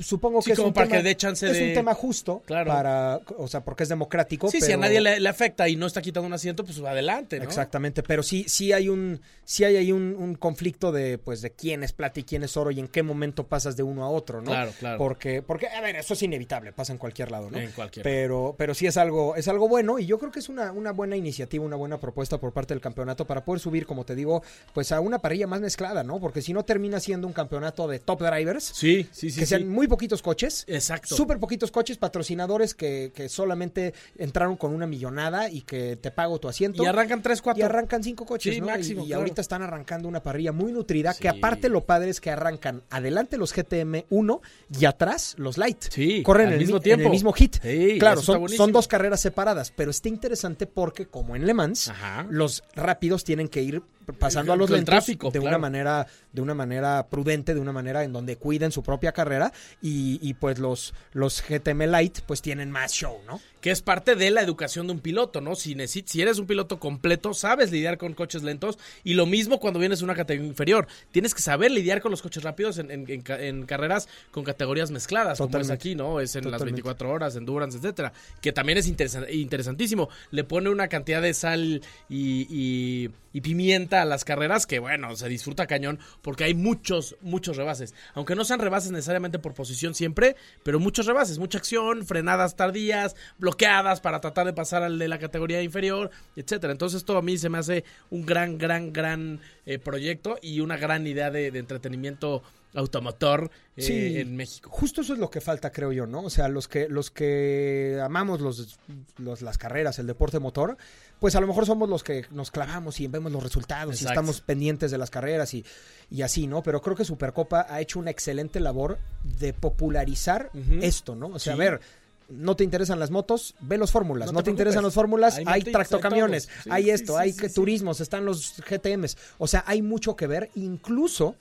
Supongo Sí, que es, un, para tema, que dé chance es de- un tema justo, Claro. para, o sea, porque es democrático. Sí, si a nadie le, le afecta y no está quitando un asiento, pues adelante, ¿no? Exactamente, pero sí, sí hay un, sí hay ahí un, un conflicto de, pues, de quién es plata y quién es oro y en qué momento pasas de uno a otro, ¿no? Claro, claro. Porque, porque, a ver, eso es inevitable, pasa en cualquier lado, ¿no? En cualquier. Pero, pero sí es algo, es algo bueno y yo creo que es una, una buena iniciativa, una buena propuesta por parte del campeonato para poder subir, como te digo, pues a una parrilla más mezclada, ¿no? Porque si no termina siendo un campeonato de top drivers, Sí, sí, sí. que sí. sean muy poquitos coches. Exacto. Súper poquitos coches, patrocinadores que, que solamente entraron con una millonada y que te pago tu asiento. Y arrancan 3, 4. Y arrancan cinco coches, Sí, ¿no? máximo, y y claro. ahorita están arrancando una parrilla muy nutrida, Sí. que aparte lo padre es que arrancan adelante los GTM 1 y atrás los Light. Sí, Corren al en el, mismo mi- en tiempo. el mismo hit. Sí, claro, son, son dos carreras separadas, pero está interesante porque como en Le Mans, Ajá. los rápidos tienen que ir pasando a los lentos tráfico, de una manera de una manera prudente, de una manera en donde cuiden su propia carrera y, y pues los los GTM Light pues tienen más show, ¿no? Que es parte de la educación de un piloto, ¿no? Si, si eres un piloto completo, sabes lidiar con coches lentos. Y lo mismo cuando vienes a una categoría inferior. Tienes que saber lidiar con los coches rápidos en, en- en ca- en carreras con categorías mezcladas, como es Totalmente. aquí, ¿no? Es en las Totalmente. 24 horas, endurance, etcétera. Que también es interesa- interesantísimo. Le pone una cantidad de sal y, y- y pimienta a las carreras que, bueno, se disfruta cañón porque hay muchos, muchos rebases. Aunque no sean rebases necesariamente por posición siempre, pero muchos rebases, mucha acción, frenadas tardías, bloqueadas para tratar de pasar al de la categoría inferior, etcétera. Entonces esto a mí se me hace un gran, gran, gran eh, proyecto y una gran idea de, de entretenimiento automotor eh, Sí. en México. Justo eso es lo que falta, creo yo, ¿no? O sea, los que, los que amamos los, los- las carreras, el deporte motor, pues a lo mejor somos los que nos clavamos y vemos los resultados y estamos pendientes de las carreras y, y así, ¿no? Pero creo que Supercopa ha hecho una excelente labor de popularizar esto, ¿no? O sea, Sí. a ver. No te interesan las motos, ve los fórmulas. No No, te te, interesan los fórmulas, Hay tractocamiones. Sí, hay esto, sí, hay sí, turismos, están los GTMs. O sea, hay mucho que ver, incluso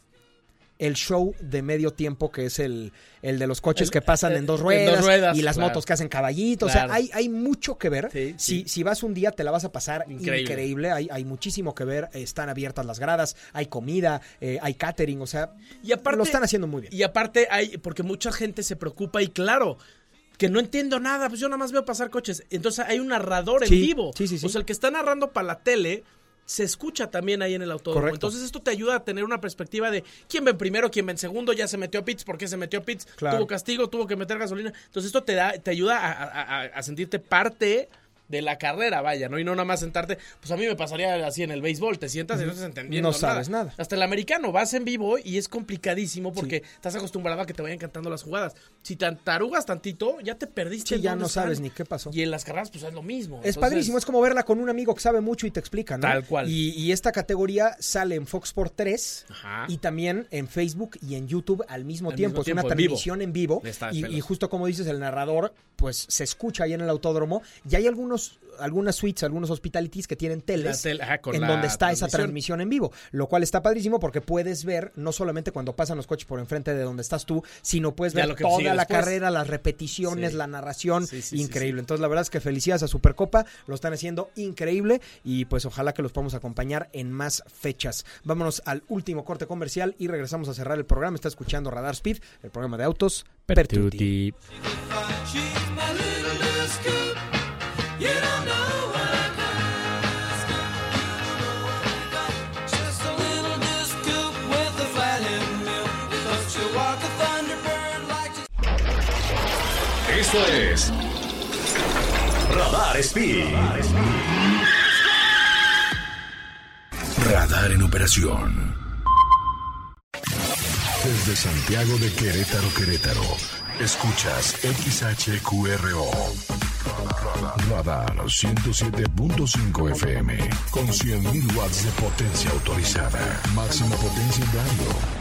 el show de medio tiempo que es el, el de los coches El- que pasan el- en dos en ruedas, dos ruedas, y las claro. motos que hacen caballitos. Claro. O sea, hay, hay mucho que ver. Sí, si, sí. si vas un día te la vas a pasar Increíble. increíble. Hay, hay muchísimo que ver. Están abiertas las gradas, hay comida, eh, hay catering. O sea, Y aparte, lo están haciendo muy bien. Y aparte hay, porque mucha gente se preocupa y claro, que no entiendo nada, pues yo nada más veo pasar coches. Entonces hay un narrador en vivo. sí, sí, sí. O sea, el que está narrando para la tele se escucha también ahí en el autódromo. Correcto. Entonces esto te ayuda a tener una perspectiva de quién ven primero, quién ven segundo, ya se metió a pits, por qué se metió a pits, Claro. tuvo castigo, tuvo que meter gasolina. Entonces esto te da, te ayuda a, a- a- a sentirte parte de la carrera, vaya, ¿no? Y no nada más sentarte, pues a mí me pasaría así en el béisbol, te sientas y no estás entendiendo No sabes nada. Hasta el americano, vas en vivo y es complicadísimo porque estás acostumbrado a que te vayan cantando las jugadas. Si te tarugas tantito, ya te perdiste. Sí, en ya no sabes ni qué pasó. Y en las carreras, pues es lo mismo. Es Entonces, padrísimo, es como verla con un amigo que sabe mucho y te explica, ¿no? Tal cual. Y, y esta categoría sale en Fox Sport 3 Ajá. y también en Facebook y en YouTube al mismo Al tiempo. mismo es una en vivo. transmisión en vivo. Está de Y, y justo como dices, el narrador, pues se escucha ahí en el autódromo. Y hay algunos, algunas suites, algunos hospitalities que tienen teles ajá, en donde está esa transmisión. en vivo. Lo cual está padrísimo porque puedes ver no solamente cuando pasan los coches por enfrente de donde estás tú, sino puedes ver lo que toda la después. carrera, las repeticiones, Sí. la narración. Sí, sí, sí, increíble. Entonces, la verdad es que felicidades a Supercopa, lo están haciendo increíble y pues ojalá que los podamos acompañar en más fechas. Vámonos al último corte comercial y regresamos a cerrar el programa. Está escuchando Radar Speed, el programa de autos Pertuti. She's Esto es Radar Speed. Radar en operación. Desde Santiago de Querétaro, Querétaro. Escuchas XHQRO. Radar 107.5 FM. Con 100.000 watts de potencia autorizada. Máxima potencia en radio.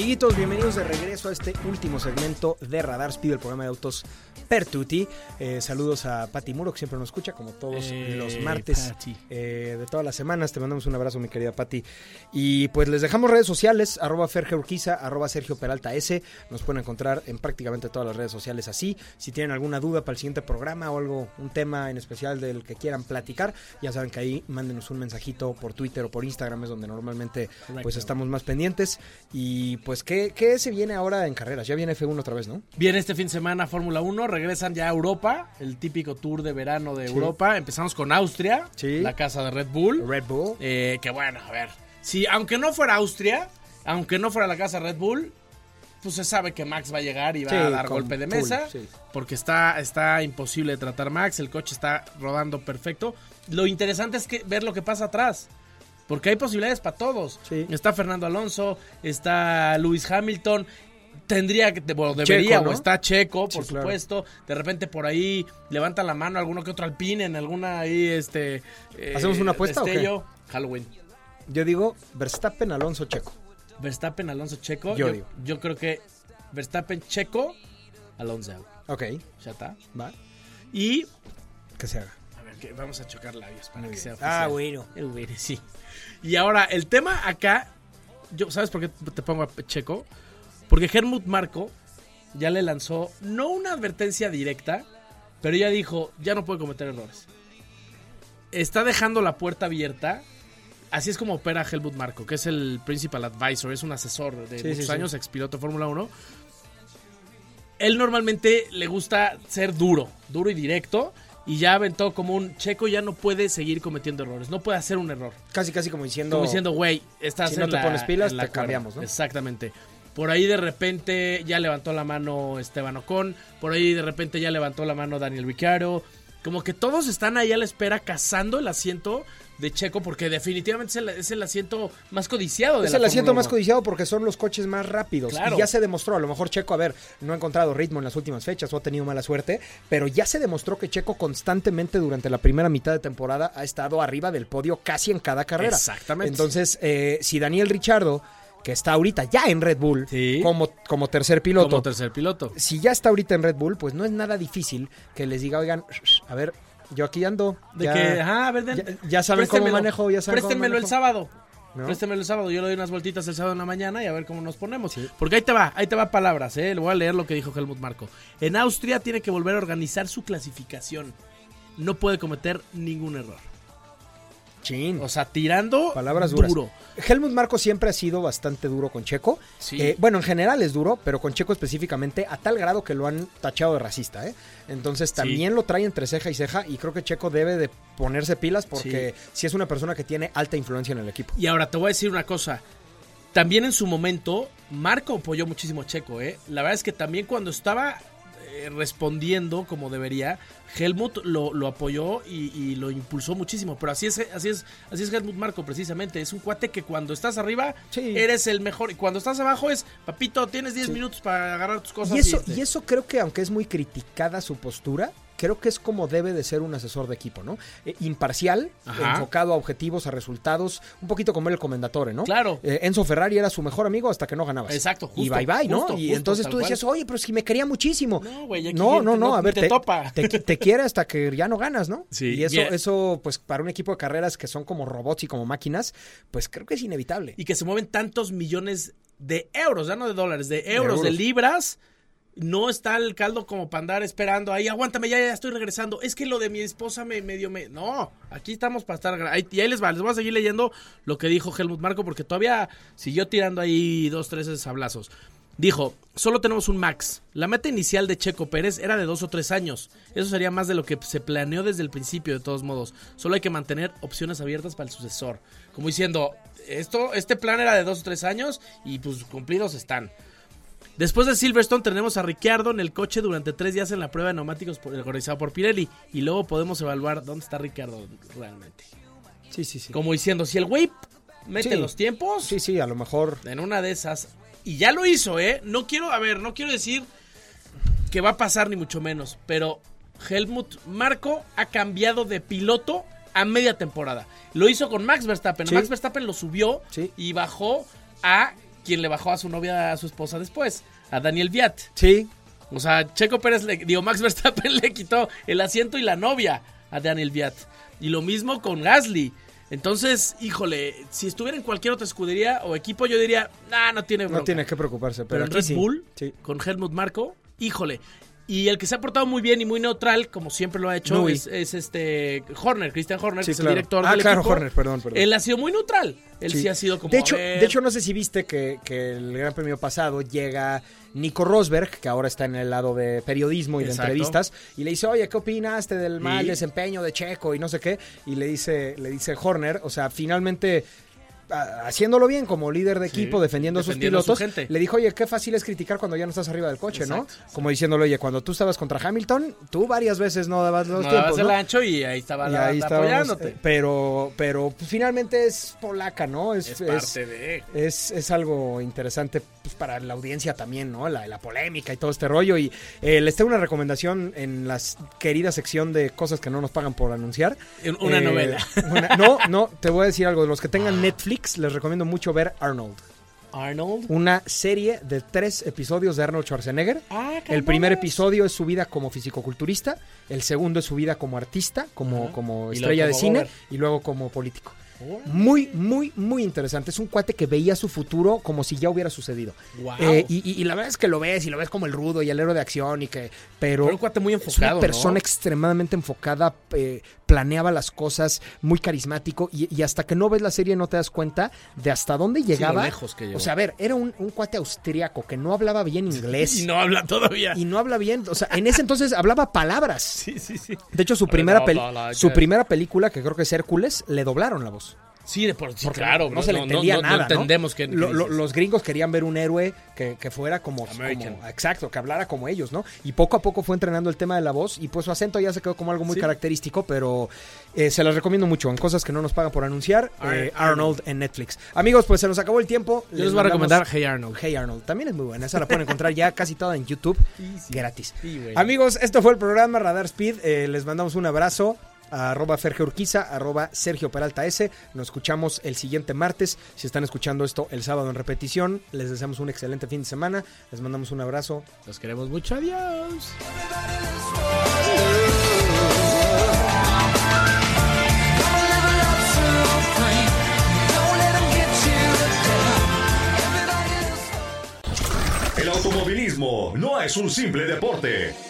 Amiguitos, bienvenidos de regreso a este último segmento de Radar Speed, el programa de autos Pertuti. Eh, saludos a Pati Muro, que siempre nos escucha, como todos Eh, los martes Pati. eh, de todas las semanas. Te mandamos un abrazo, mi querida Pati. Y pues les dejamos redes sociales, arroba Ferge Urquiza, arroba Sergio Peralta S. Nos pueden encontrar en prácticamente todas las redes sociales así. Si tienen alguna duda para el siguiente programa o algo, un tema en especial del que quieran platicar, ya saben que ahí mándenos un mensajito por Twitter o por Instagram, es donde normalmente pues estamos más pendientes. Y pues, ¿qué, qué se viene ahora en carreras? Ya viene F1 otra vez, ¿no? Viene este fin de semana Fórmula 1, regresan ya a Europa, el típico tour de verano de Europa. Empezamos con Austria, Sí. la casa de Red Bull. Red Bull. Eh, que bueno, a ver. Si, aunque no fuera Austria, aunque no fuera la casa Red Bull, pues se sabe que Max va a llegar y va Sí, a dar golpe de full, mesa. sí. Porque está, está imposible de tratar Max. El coche está rodando perfecto. Lo interesante es que ver lo que pasa atrás. Porque hay posibilidades para todos. Sí. Está Fernando Alonso, está Lewis Hamilton. Tendría que, bueno, debería, Checo, ¿no? o está Checo, por Sí, claro. supuesto. De repente por ahí levanta la mano alguno que otro alpine en alguna ahí, este. eh, ¿Hacemos una apuesta o qué? Halloween. Yo digo Verstappen, Alonso, Checo. Verstappen, Alonso, Checo. Yo Yo, digo. yo creo que Verstappen, Checo, Alonso. Ok, Ya está. va. Y. Que se haga. Que vamos a chocar labios para Muy que sea oficial. Ah, bueno. Sí. Y ahora, el tema acá. Yo, ¿Sabes por qué te pongo a Checo? Porque Helmut Marco ya le lanzó, no una advertencia directa, pero ya dijo, ya no puede cometer errores. Está dejando la puerta abierta. Así es como opera Helmut Marco, que es el principal advisor, es un asesor de Sí, muchos sí, sí. años, expiloto de Fórmula 1. Él normalmente le gusta ser duro, duro y directo, y ya aventó como un checo ya no puede seguir cometiendo errores, no puede hacer un error. Casi, casi como diciendo. Como diciendo, güey, estás si no en te la- pones pilas, la te cuerda. cambiamos, ¿no? Exactamente. Por ahí de repente ya levantó la mano Esteban Ocon, por ahí de repente ya levantó la mano Daniel Ricciardo. Como que todos están ahí a la espera cazando el asiento de Checo porque definitivamente es el, es el asiento más codiciado de Es la el asiento más 1. codiciado porque son los coches más rápidos. Claro. Y ya se demostró, a lo mejor Checo, a ver, no ha encontrado ritmo en las últimas fechas o ha tenido mala suerte, pero ya se demostró que Checo constantemente durante la primera mitad de temporada ha estado arriba del podio casi en cada carrera. Exactamente. Entonces, eh, si Daniel Richardo, que está ahorita ya en Red Bull, Sí. como, como tercer piloto, Como tercer piloto. si ya está ahorita en Red Bull, pues no es nada difícil que les diga, oigan, a ver, yo aquí ando. De ya- que, ajá, a ver, den- ya- ya saben cómo manejo, ya saben cómo Préstemelo el manejo. sábado. ¿no? Préstemelo el sábado. Yo le doy unas vueltitas el sábado en la mañana y a ver cómo nos ponemos. Porque ahí te va, ahí te va palabras, ¿eh? Le voy a leer lo que dijo Helmut Marco. En Austria tiene que volver a organizar su clasificación. No puede cometer ningún error. Chin. O sea, tirando Palabras duras. duro. Helmut Marco siempre ha sido bastante duro con Checo. Sí. Eh, bueno, en general es duro, pero con Checo específicamente a tal grado que lo han tachado de racista. ¿eh? Entonces también lo trae entre ceja y ceja y creo que Checo debe de ponerse pilas porque si es una persona que tiene alta influencia en el equipo. Y ahora te voy a decir una cosa. También en su momento, Marco apoyó muchísimo a Checo, ¿eh? La verdad es que también cuando estaba eh, respondiendo como debería, Helmut lo, lo apoyó y, y lo impulsó muchísimo. Pero así es, así es, así es Helmut Marco, precisamente. Es un cuate que cuando estás arriba, Sí. eres el mejor. Y cuando estás abajo es, papito, tienes 10 minutos para agarrar tus cosas. Y eso, irte". y eso creo que aunque es muy criticada su postura, creo que es como debe de ser un asesor de equipo, ¿no? Eh, imparcial, Ajá. enfocado a objetivos, a resultados, un poquito como el comendatore, ¿no? Claro. Eh, Enzo Ferrari era su mejor amigo hasta que no ganabas. Exacto, Y justo, bye bye, ¿no? justo, y justo, entonces tú decías, oye, pero es que me quería muchísimo. No, güey, aquí no, no, no, no- a ver, te te, topa. te, te quiere hasta que ya no ganas, ¿no? Sí, Y eso, eso, pues para un equipo de carreras que son como robots y como máquinas, pues creo que es inevitable. y que se mueven tantos millones de euros, ya no de dólares, de euros, de, euros. libras. No está el caldo como para andar esperando ahí, aguántame, ya, ya estoy regresando. Es que lo de mi esposa me medio me. No, aquí estamos para estar. ahí- y ahí les va, les voy a seguir leyendo lo que dijo Helmut Marco, porque todavía siguió tirando ahí dos, tres sablazos. Dijo, solo tenemos un max. La meta inicial de Checo Pérez era de dos o tres años. Eso sería más de lo que se planeó desde el principio, de todos modos. Solo hay que mantener opciones abiertas para el sucesor. Como diciendo, esto, este plan era de dos o tres años y pues cumplidos están. Después de Silverstone tenemos a Ricciardo en el coche durante tres días en la prueba de neumáticos organizada por Pirelli. Y luego podemos evaluar dónde está Ricciardo realmente. Sí, sí, sí. Como diciendo, si el güey mete Sí. los tiempos, Sí, sí, a lo mejor. en una de esas. Y ya lo hizo, ¿eh? No quiero, a ver, no quiero decir que va a pasar ni mucho menos. Pero Helmut Marco ha cambiado de piloto a media temporada. Lo hizo con Max Verstappen. Sí. Max Verstappen lo subió Sí. y bajó a quien le bajó a su novia, a su esposa después, a Daniel Viat. Sí, O sea, Checo Pérez, le, digo, Max [LAUGHS] Verstappen le quitó el asiento y la novia a Daniel Viat. Y lo mismo con Gasly. Entonces, híjole, si estuviera en cualquier otra escudería o equipo, yo diría, nah, no tiene no bronca". tiene que preocuparse. Pero Pero, en Red sí. Bull, Sí. con Helmut Marco, híjole. Y el que se ha portado muy bien y muy neutral, como siempre lo ha hecho, es, es este Horner, Christian Horner, Sí, que es el director Ah, del claro, equipo. Horner, perdón, perdón. Él ha sido muy neutral. Él sí, Sí. ha sido como. de hecho, de hecho, no sé si viste que, que el Gran Premio pasado llega Nico Rosberg, que ahora está en el lado de periodismo y de entrevistas, y le dice, oye, ¿qué opinaste del mal desempeño de Checo y no sé qué? Y le dice, le dice Horner, o sea, finalmente haciéndolo bien como líder de Sí, equipo, defendiendo, defendiendo a a su sus pilotos, le dijo, oye, qué fácil es criticar cuando ya no estás arriba del coche, ¿no? Como diciéndole, oye, cuando tú estabas contra Hamilton, tú varias veces no dabas los no tiempos, dabas el ancho y ahí estaba Y la, ahí apoyándote. eh, pero, pero pues, finalmente es polaca, ¿no? es parte de. es, es algo interesante pues, para la audiencia también, ¿no? La, la polémica y todo este rollo. Y eh, les tengo una recomendación en la querida sección de cosas que no nos pagan por anunciar. Una Eh, novela. una- no, no, te voy a decir algo. Los que tengan Netflix, les recomiendo mucho ver Arnold. Arnold. Una serie de tres episodios de Arnold Schwarzenegger. Ah, El primer episodio es su vida como fisicoculturista, el segundo es su vida como artista, como, como estrella de como cine y luego como político. Muy, muy, muy interesante. Es un cuate que veía su futuro como si ya hubiera sucedido. Wow. Eh, y, y- y la verdad es que lo ves y lo ves como el rudo y el héroe de acción y que... Pero, Pero un cuate muy es enfocado. una persona ¿no? extremadamente enfocada, eh, planeaba las cosas, muy carismático y, y hasta que no ves la serie no te das cuenta de hasta dónde Sí, llegaba. lejos que llegó. o sea, a ver, era un, un cuate austriaco que no hablaba bien inglés. Y no habla todavía. Y no habla bien, o sea, en ese entonces hablaba palabras. Sí, sí, sí. De hecho, su primera, peli- su primera película, que creo que es Hércules, le doblaron la voz. Sí, de por sí, Porque claro. no, se le entendía no, nada. No entendemos que. Lo- lo- los gringos querían ver un héroe que, que fuera como, Exacto, que hablara como ellos, ¿no? Y poco a poco fue entrenando el tema de la voz y pues su acento ya se quedó como algo muy Sí. característico, pero eh, se las recomiendo mucho en cosas que no nos pagan por anunciar. Ar- eh, Arnold en Netflix. Amigos, pues se nos acabó el tiempo. Yo les voy a recomendar Hey Arnold. Hey Arnold. También es muy buena. Esa la pueden encontrar ya casi toda en YouTube. Gratis. Amigos, esto fue el programa Radar Speed. Eh, les mandamos un abrazo. A arroba Fergio Urquiza, arroba Sergio Peralta S. Nos escuchamos el siguiente martes. Si están escuchando esto el sábado en repetición, les deseamos un excelente fin de semana. Les mandamos un abrazo. Los queremos mucho. Adiós. El automovilismo no es un simple deporte.